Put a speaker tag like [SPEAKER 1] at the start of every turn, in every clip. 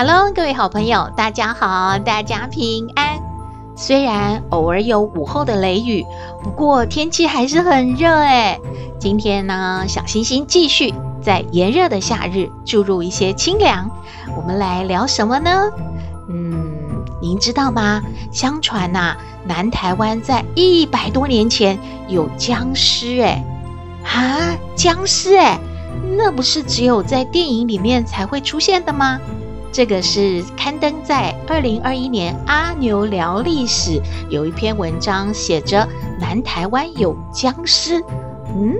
[SPEAKER 1] Hello，各位好朋友，大家好，大家平安。虽然偶尔有午后的雷雨，不过天气还是很热诶。今天呢，小星星继续在炎热的夏日注入一些清凉。我们来聊什么呢？嗯，您知道吗？相传呐、南台湾在一百多年前有僵尸诶。啊，僵尸诶，那不是只有在电影里面才会出现的吗？这个是刊登在二零二一年《阿牛聊历史》有一篇文章，写着南台湾有僵尸。嗯，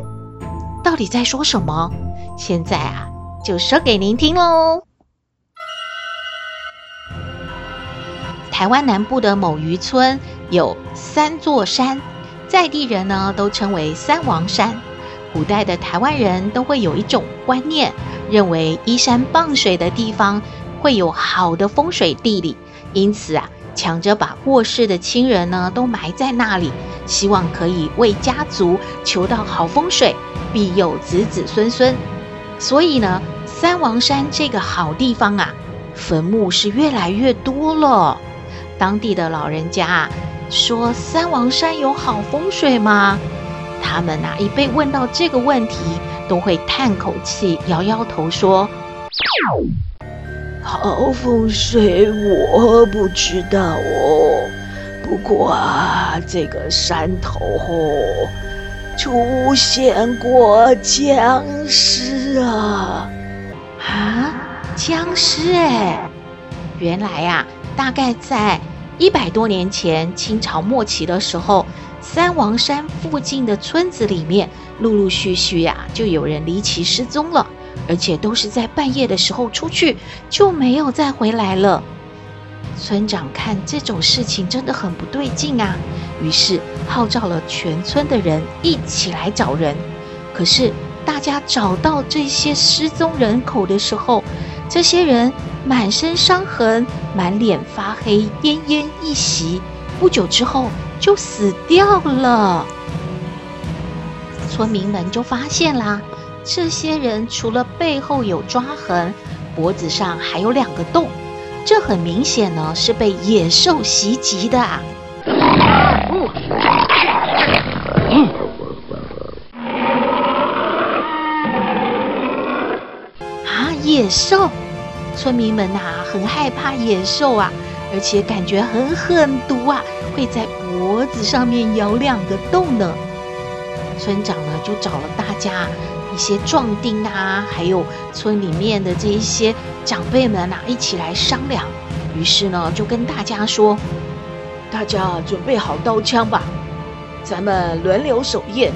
[SPEAKER 1] 到底在说什么？现在啊，就说给您听喽。台湾南部的某渔村有三座山，在地人呢都称为三王山。古代的台湾人都会有一种观念，认为依山傍水的地方。会有好的风水地理，因此啊，抢着把过世的亲人呢都埋在那里，希望可以为家族求到好风水，庇佑子子孙孙。所以呢，三王山这个好地方啊，坟墓是越来越多了。当地的老人家啊，说三王山有好风水吗？他们啊，一被问到这个问题，都会叹口气，摇摇头说。
[SPEAKER 2] 好风水我不知道哦，不过啊，这个山头哦，出现过僵尸啊！
[SPEAKER 1] 啊，僵尸哎！原来呀、大概在一百多年前，清朝末期的时候，三王山附近的村子里面，陆陆续续呀、就有人离奇失踪了。而且都是在半夜的时候出去，就没有再回来了。村长看这种事情真的很不对劲啊，于是号召了全村的人一起来找人。可是大家找到这些失踪人口的时候，这些人满身伤痕，满脸发黑，奄奄一息，不久之后就死掉了。村民们就发现啦。这些人除了背后有抓痕，脖子上还有两个洞，这很明显呢是被野兽袭击的啊！啊，野兽！村民们呐很害怕野兽啊，而且感觉很狠毒啊，会在脖子上面咬两个洞呢。村长呢就找了大家。一些壮丁啊，还有村里面的这一些长辈们啊，一起来商量。于是呢，就跟大家说：“
[SPEAKER 2] 大家准备好刀枪吧，咱们轮流守夜。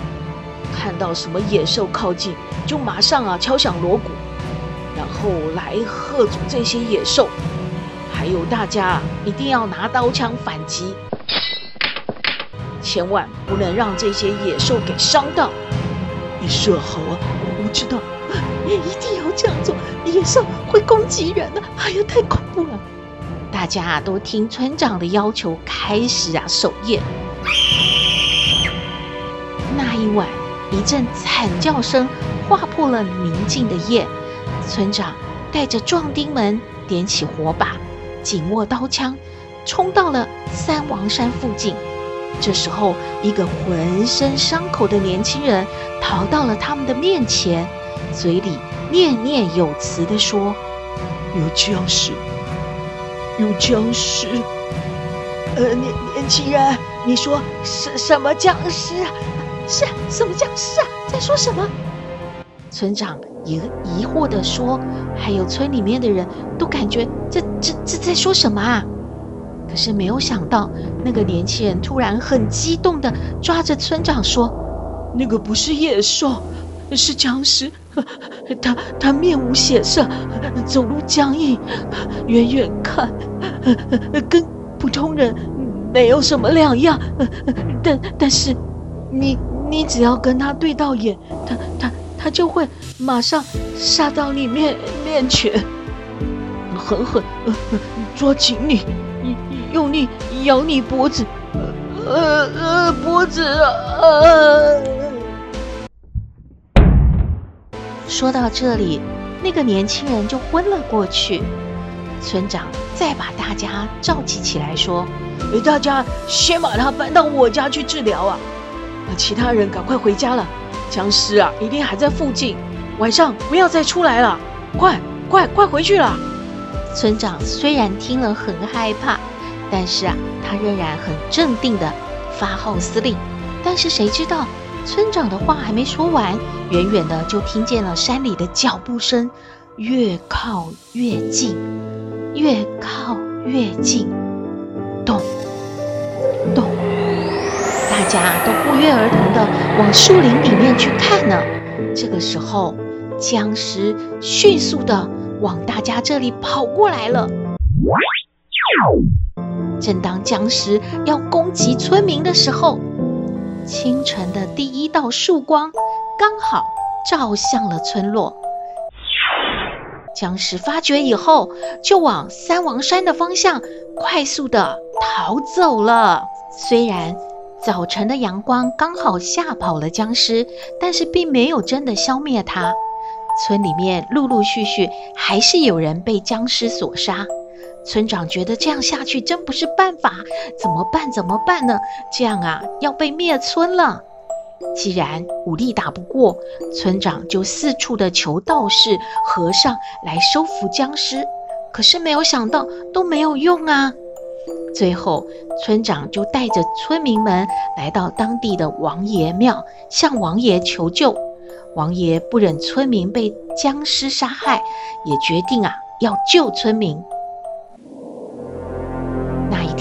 [SPEAKER 2] 看到什么野兽靠近，就马上啊敲响锣鼓，然后来吓阻这些野兽。还有大家一定要拿刀枪反击，千万不能让这些野兽给伤到。”你射好啊，我知道，也一定要这样做。野兽会攻击人的，哎呀，太恐怖了！
[SPEAKER 1] 大家都听村长的要求，开始啊守夜。那一晚，一阵惨叫声划破了宁静的夜。村长带着壮丁们点起火把，紧握刀枪，冲到了三王山附近。这时候，一个浑身伤口的年轻人逃到了他们的面前，嘴里念念有词地说：“
[SPEAKER 2] 有僵尸，有僵尸。呃，年年轻人，你说什什么僵尸啊？是什么僵尸啊？在说什么？”
[SPEAKER 1] 村长也疑惑地说，还有村里面的人都感觉这这这在说什么啊？可是没有想到，那个年轻人突然很激动地抓着村长说：“
[SPEAKER 2] 那个不是野兽，是僵尸，他他面无血色，走路僵硬，远远看跟普通人没有什么两样。但但是你你只要跟他对到眼，他他他就会马上杀到你面面前，狠狠抓紧你，用力咬你脖子，呃呃脖子呃。
[SPEAKER 1] 说到这里，那个年轻人就昏了过去。村长再把大家召集起来，说：“
[SPEAKER 2] 大家先把他搬到我家去治疗啊！那其他人赶快回家了，僵尸啊一定还在附近，晚上不要再出来了！快快快回去了！”
[SPEAKER 1] 村长虽然听了很害怕，但是啊，他仍然很镇定地发号施令。但是谁知道？村长的话还没说完，远远的就听见了山里的脚步声，越靠越近，越靠越近，咚咚，大家都不约而同的往树林里面去看呢。这个时候，僵尸迅速的往大家这里跑过来了。正当僵尸要攻击村民的时候，清晨的第一道曙光刚好照向了村落，僵尸发觉以后，就往三王山的方向快速的逃走了。虽然早晨的阳光刚好吓跑了僵尸，但是并没有真的消灭它。村里面陆陆续续还是有人被僵尸所杀。村长觉得这样下去真不是办法，怎么办？怎么办呢？这样啊，要被灭村了。既然武力打不过，村长就四处的求道士、和尚来收服僵尸。可是没有想到都没有用啊。最后，村长就带着村民们来到当地的王爷庙，向王爷求救。王爷不忍村民被僵尸杀害，也决定啊要救村民。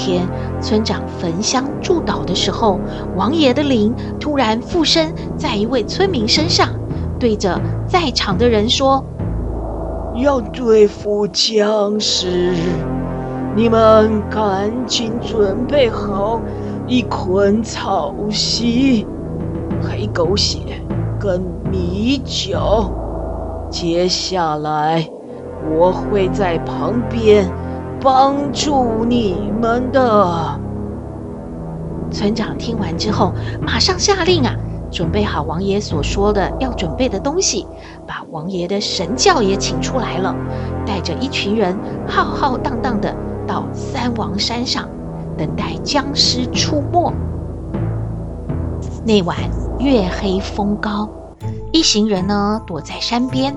[SPEAKER 1] 天，村长焚香祝祷的时候，王爷的灵突然附身在一位村民身上，对着在场的人说：“
[SPEAKER 2] 要对付僵尸，你们赶紧准备好一捆草席、黑狗血跟米酒。接下来，我会在旁边。”帮助你们的村长听完之后，马上下令啊，准备好王爷所说的要准备的东西，把王爷的神轿也请出来了，带着一群人浩浩荡荡的到三王山上，等待僵尸出没。那晚月黑风高，一行人呢躲在山边。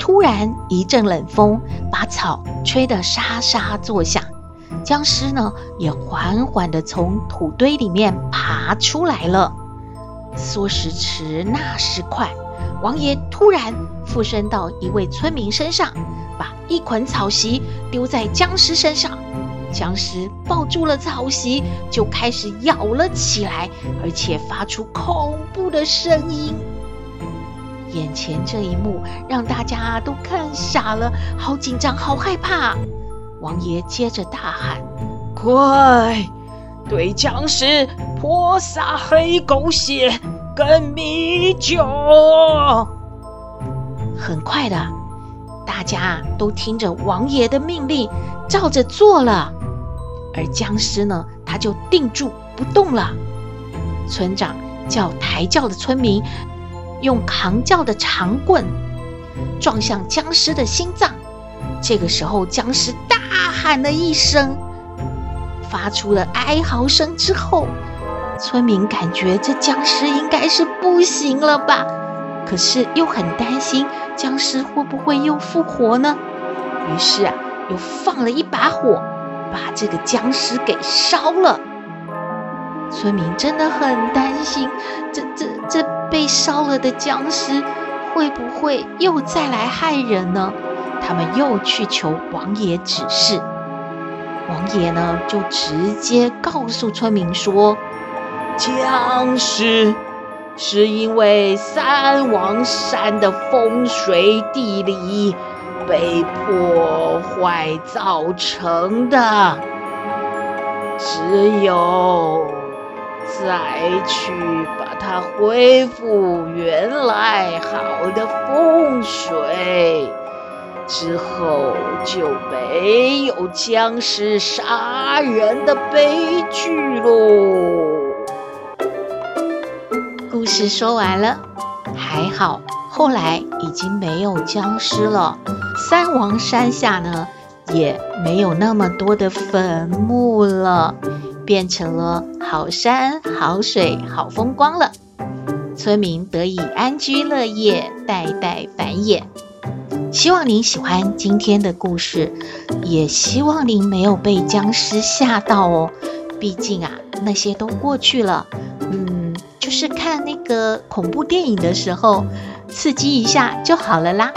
[SPEAKER 2] 突然一阵冷风，把草吹得沙沙作响。僵尸呢，也缓缓地从土堆里面爬出来了。说时迟，那时快，王爷突然附身到一位村民身上，把一捆草席丢在僵尸身上。僵尸抱住了草席，就开始咬了起来，而且发出恐怖的声音。眼前这一幕让大家都看傻了，好紧张，好害怕。王爷接着大喊：“快，对僵尸泼洒黑狗血跟米酒！”
[SPEAKER 1] 很快的，大家都听着王爷的命令，照着做了。而僵尸呢，他就定住不动了。村长叫抬轿的村民。用扛轿的长棍撞向僵尸的心脏，这个时候僵尸大喊了一声，发出了哀嚎声之后，村民感觉这僵尸应该是不行了吧，可是又很担心僵尸会不会又复活呢？于是啊，又放了一把火，把这个僵尸给烧了。村民真的很担心，这这这被烧了的僵尸会不会又再来害人呢？他们又去求王爷指示，王爷呢就直接告诉村民说：“
[SPEAKER 2] 僵尸是因为三王山的风水地理被破坏造成的。只有再去吧它恢复原来好的风水。之后就没有僵尸杀人的悲剧喽。
[SPEAKER 1] 故事说完了，还好，后来已经没有僵尸了。三王山下呢，也没有那么多的坟墓了，变成了好山好水好风光了。村民得以安居乐业，代代繁衍。希望您喜欢今天的故事，也希望您没有被僵尸吓到哦。毕竟啊，那些都过去了。嗯，就是看那个恐怖电影的时候，刺激一下就好了啦。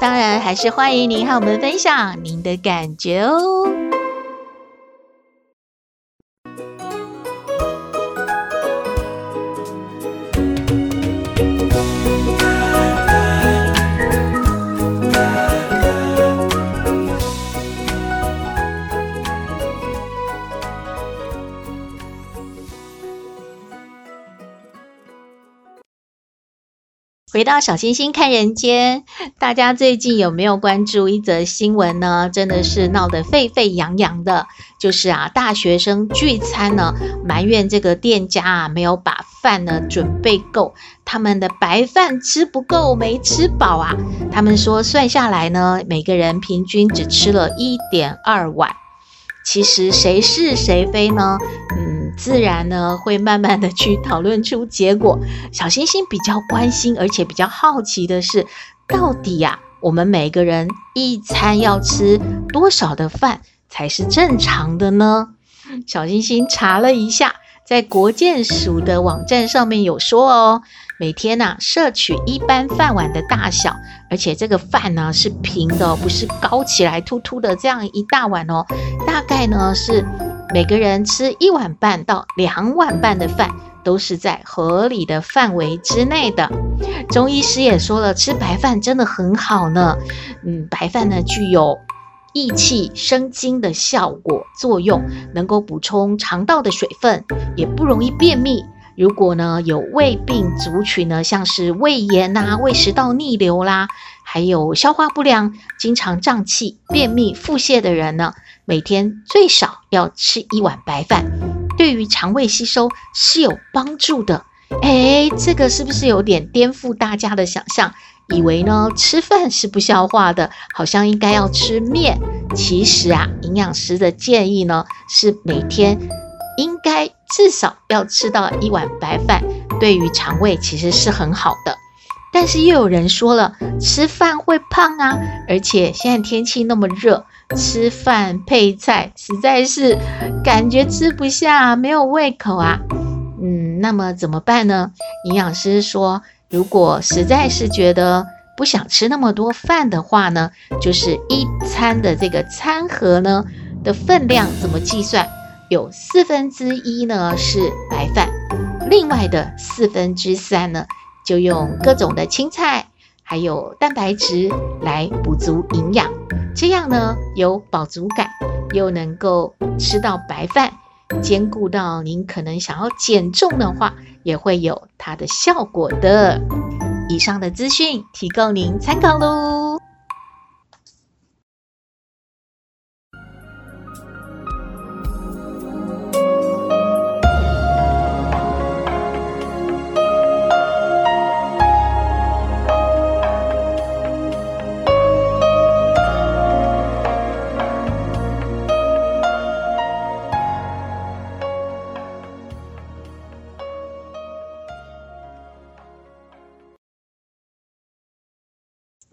[SPEAKER 1] 当然，还是欢迎您和我们分享您的感觉哦。回到小星星看人间，大家最近有没有关注一则新闻呢？真的是闹得沸沸扬扬的，就是啊，大学生聚餐呢，埋怨这个店家啊没有把饭呢准备够，他们的白饭吃不够，没吃饱啊。他们说算下来呢，每个人平均只吃了一点二碗。其实谁是谁非呢？嗯，自然呢会慢慢的去讨论出结果。小星星比较关心，而且比较好奇的是，到底呀、啊，我们每个人一餐要吃多少的饭才是正常的呢？小星星查了一下，在国健署的网站上面有说哦。每天呐、啊，摄取一般饭碗的大小，而且这个饭呢是平的，不是高起来凸凸的这样一大碗哦。大概呢是每个人吃一碗半到两碗半的饭，都是在合理的范围之内的。中医师也说了，吃白饭真的很好呢。嗯，白饭呢具有益气生津的效果作用，能够补充肠道的水分，也不容易便秘。如果呢有胃病族群呢，像是胃炎呐、胃食道逆流啦，还有消化不良、经常胀气、便秘、腹泻的人呢，每天最少要吃一碗白饭，对于肠胃吸收是有帮助的。哎，这个是不是有点颠覆大家的想象？以为呢吃饭是不消化的，好像应该要吃面。其实啊，营养师的建议呢是每天应该。至少要吃到一碗白饭，对于肠胃其实是很好的。但是又有人说了，吃饭会胖啊，而且现在天气那么热，吃饭配菜实在是感觉吃不下，没有胃口啊。嗯，那么怎么办呢？营养师说，如果实在是觉得不想吃那么多饭的话呢，就是一餐的这个餐盒呢的分量怎么计算？有四分之一呢是白饭，另外的四分之三呢，就用各种的青菜还有蛋白质来补足营养，这样呢有饱足感，又能够吃到白饭，兼顾到您可能想要减重的话，也会有它的效果的。以上的资讯提供您参考喽。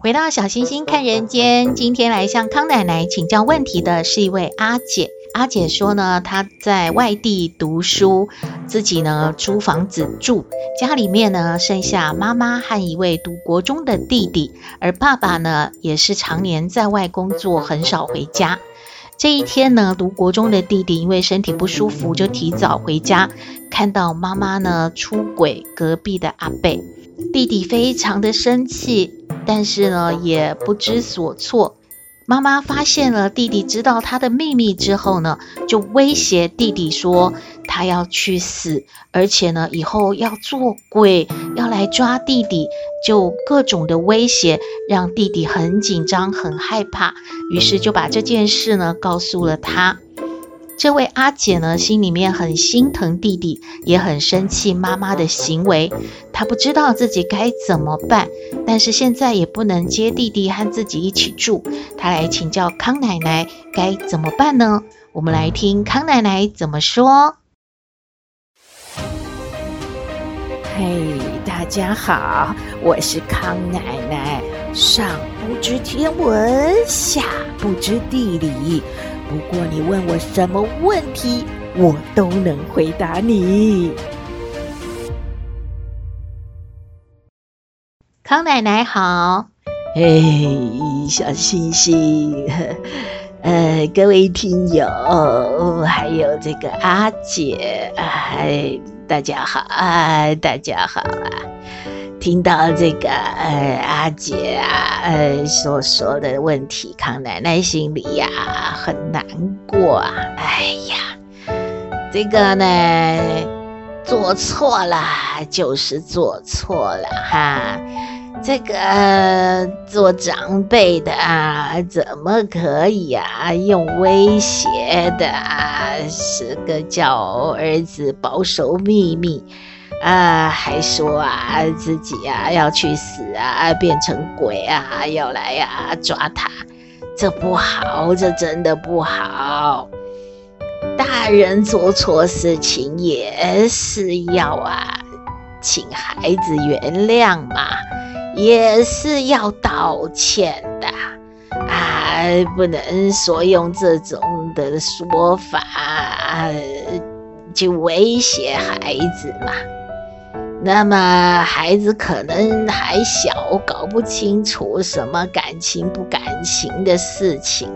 [SPEAKER 1] 回到小星星看人间，今天来向康奶奶请教问题的是一位阿姐。阿姐说呢，她在外地读书，自己呢租房子住，家里面呢剩下妈妈和一位读国中的弟弟，而爸爸呢也是常年在外工作，很少回家。
[SPEAKER 3] 这一天呢，读国中的弟弟因为身体不舒服，就提早回家，看到妈妈呢出轨隔壁的阿贝，弟弟非常的生气，但是呢也不知所措。妈妈发现了弟弟知道他的秘密之后呢，就威胁弟弟说他要去死，而且呢以后要做鬼，要来抓弟弟，就各种的威胁，让弟弟很紧张、很害怕，于是就把这件事呢告诉了他。这位阿姐呢，心里面很心疼弟弟，也很生气妈妈的行为。他不知道自己该怎么办，但是现在也不能接弟弟和自己一起住。他来请教康奶奶该怎么办呢？我们来听康奶奶怎么说。
[SPEAKER 1] 嘿，大家好，我是康奶奶。上不知天文，下不知地理。不过你问我什么问题，我都能回答你。
[SPEAKER 3] 康奶奶好，
[SPEAKER 1] 嘿，小星星，呃，各位听友，还有这个阿姐，哎，大家好啊，大家好啊。听到这个呃阿姐啊呃所说的问题，康奶奶心里呀很难过啊！哎呀，这个呢做错了就是做错了哈，这个做长辈的啊怎么可以啊？用威胁的啊，是个叫儿子保守秘密。啊，还说啊，自己啊？要去死啊，变成鬼啊，要来啊？抓他，这不好，这真的不好。大人做错事情也是要啊，请孩子原谅嘛，也是要道歉的啊，不能说用这种的说法去威胁孩子嘛。那么孩子可能还小，搞不清楚什么感情不感情的事情，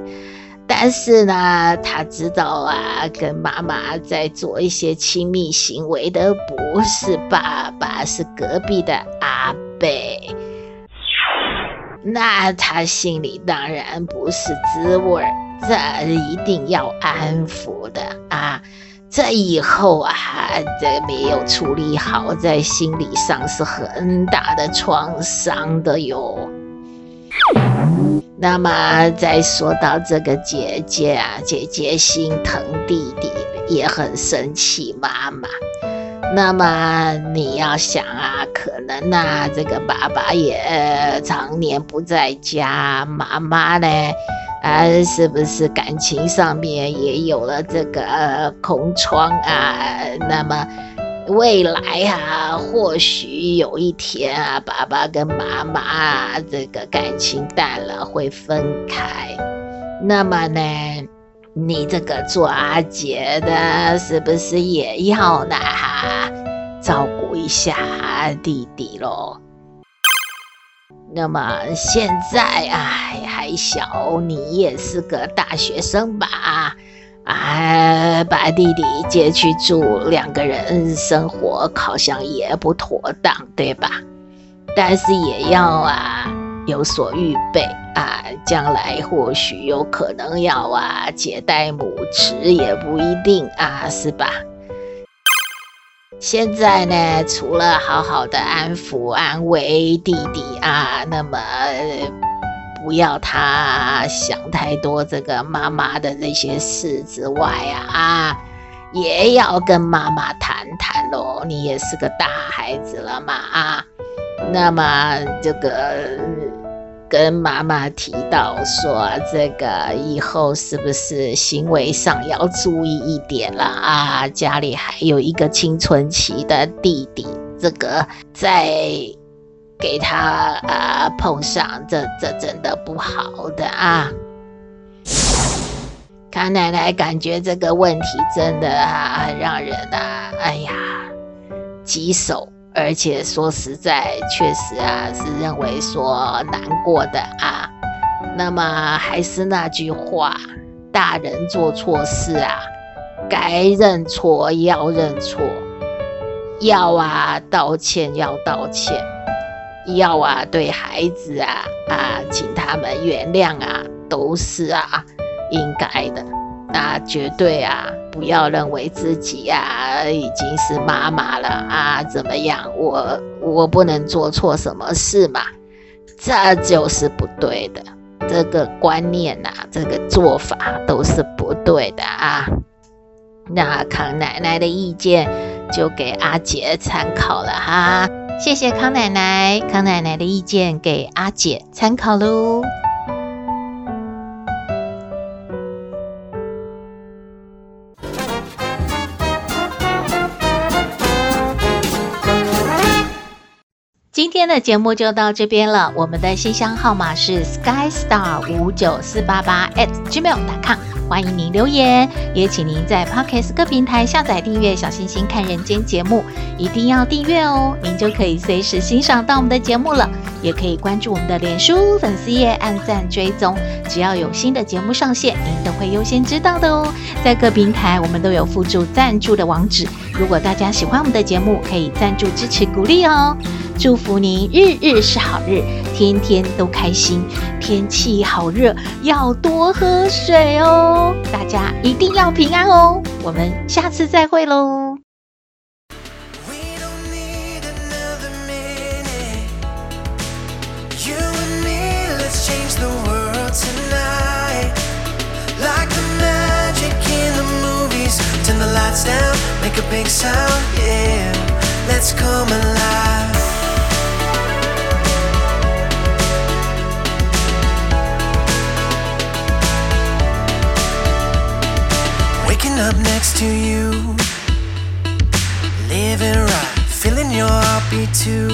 [SPEAKER 1] 但是呢，他知道啊，跟妈妈在做一些亲密行为的不是爸爸，是隔壁的阿贝，那他心里当然不是滋味儿，这一定要安抚的啊。这以后啊，这没有处理好，在心理上是很大的创伤的哟。那么再说到这个姐姐啊，姐姐心疼弟弟，也很生气妈妈。那么你要想啊，可能啊，这个爸爸也常年不在家，妈妈呢？啊，是不是感情上面也有了这个空窗啊？那么未来啊，或许有一天啊，爸爸跟妈妈，这个感情淡了，会分开。那么呢，你这个做阿姐的，是不是也要呢？哈，照顾一下弟弟喽？那么现在哎还小，你也是个大学生吧？啊，把弟弟接去住，两个人生活好像也不妥当，对吧？但是也要啊有所预备啊，将来或许有可能要啊接待母职，也不一定啊，是吧？现在呢，除了好好的安抚、安慰弟弟啊，那么不要他想太多这个妈妈的那些事之外啊，啊，也要跟妈妈谈谈喽。你也是个大孩子了嘛啊，那么这个。跟妈妈提到说，这个以后是不是行为上要注意一点了啊？家里还有一个青春期的弟弟，这个再给他啊碰上，这这真的不好的啊！康奶奶感觉这个问题真的啊，很让人啊，哎呀，棘手。而且说实在，确实啊，是认为说难过的啊。那么还是那句话，大人做错事啊，该认错要认错，要啊道歉要道歉，要啊对孩子啊啊请他们原谅啊，都是啊应该的。那绝对啊，不要认为自己啊已经是妈妈了啊，怎么样？我我不能做错什么事嘛？这就是不对的。这个观念呐、啊，这个做法都是不对的啊。那康奶奶的意见就给阿姐参考了哈。谢谢康奶奶，康奶奶的意见给阿姐参考喽。今天的节目就到这边了。我们的信箱号码是 skystar 五九四八八 at gmail.com，欢迎您留言，也请您在 Podcast 各平台下载订阅《小星星看人间》节目，一定要订阅哦，您就可以随时欣赏到我们的节目了。也可以关注我们的脸书粉丝页，按赞追踪，只要有新的节目上线，您都会优先知道的哦。在各平台我们都有附注赞助的网址，如果大家喜欢我们的节目，可以赞助支持鼓励哦。祝福您日日是好日，天天都开心。天气好热，要多喝水哦。大家一定要平安哦。我们下次再会喽。
[SPEAKER 4] big sound, yeah. Let's come alive. Waking up next to you, living right, feeling your heartbeat too.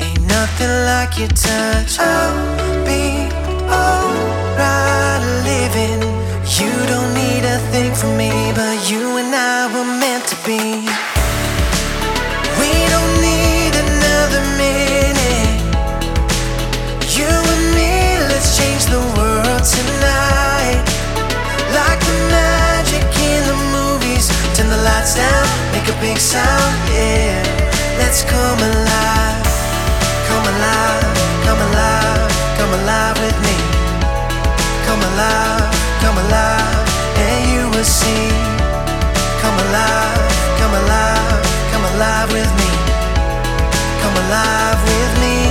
[SPEAKER 4] Ain't nothing like your touch. I'll be alright living. You don't need a thing from me, but you and I will. alive, come alive, and you will see. Come alive, come alive, come alive with me. Come alive with me.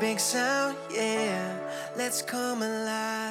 [SPEAKER 4] Big sound, yeah. Let's come alive.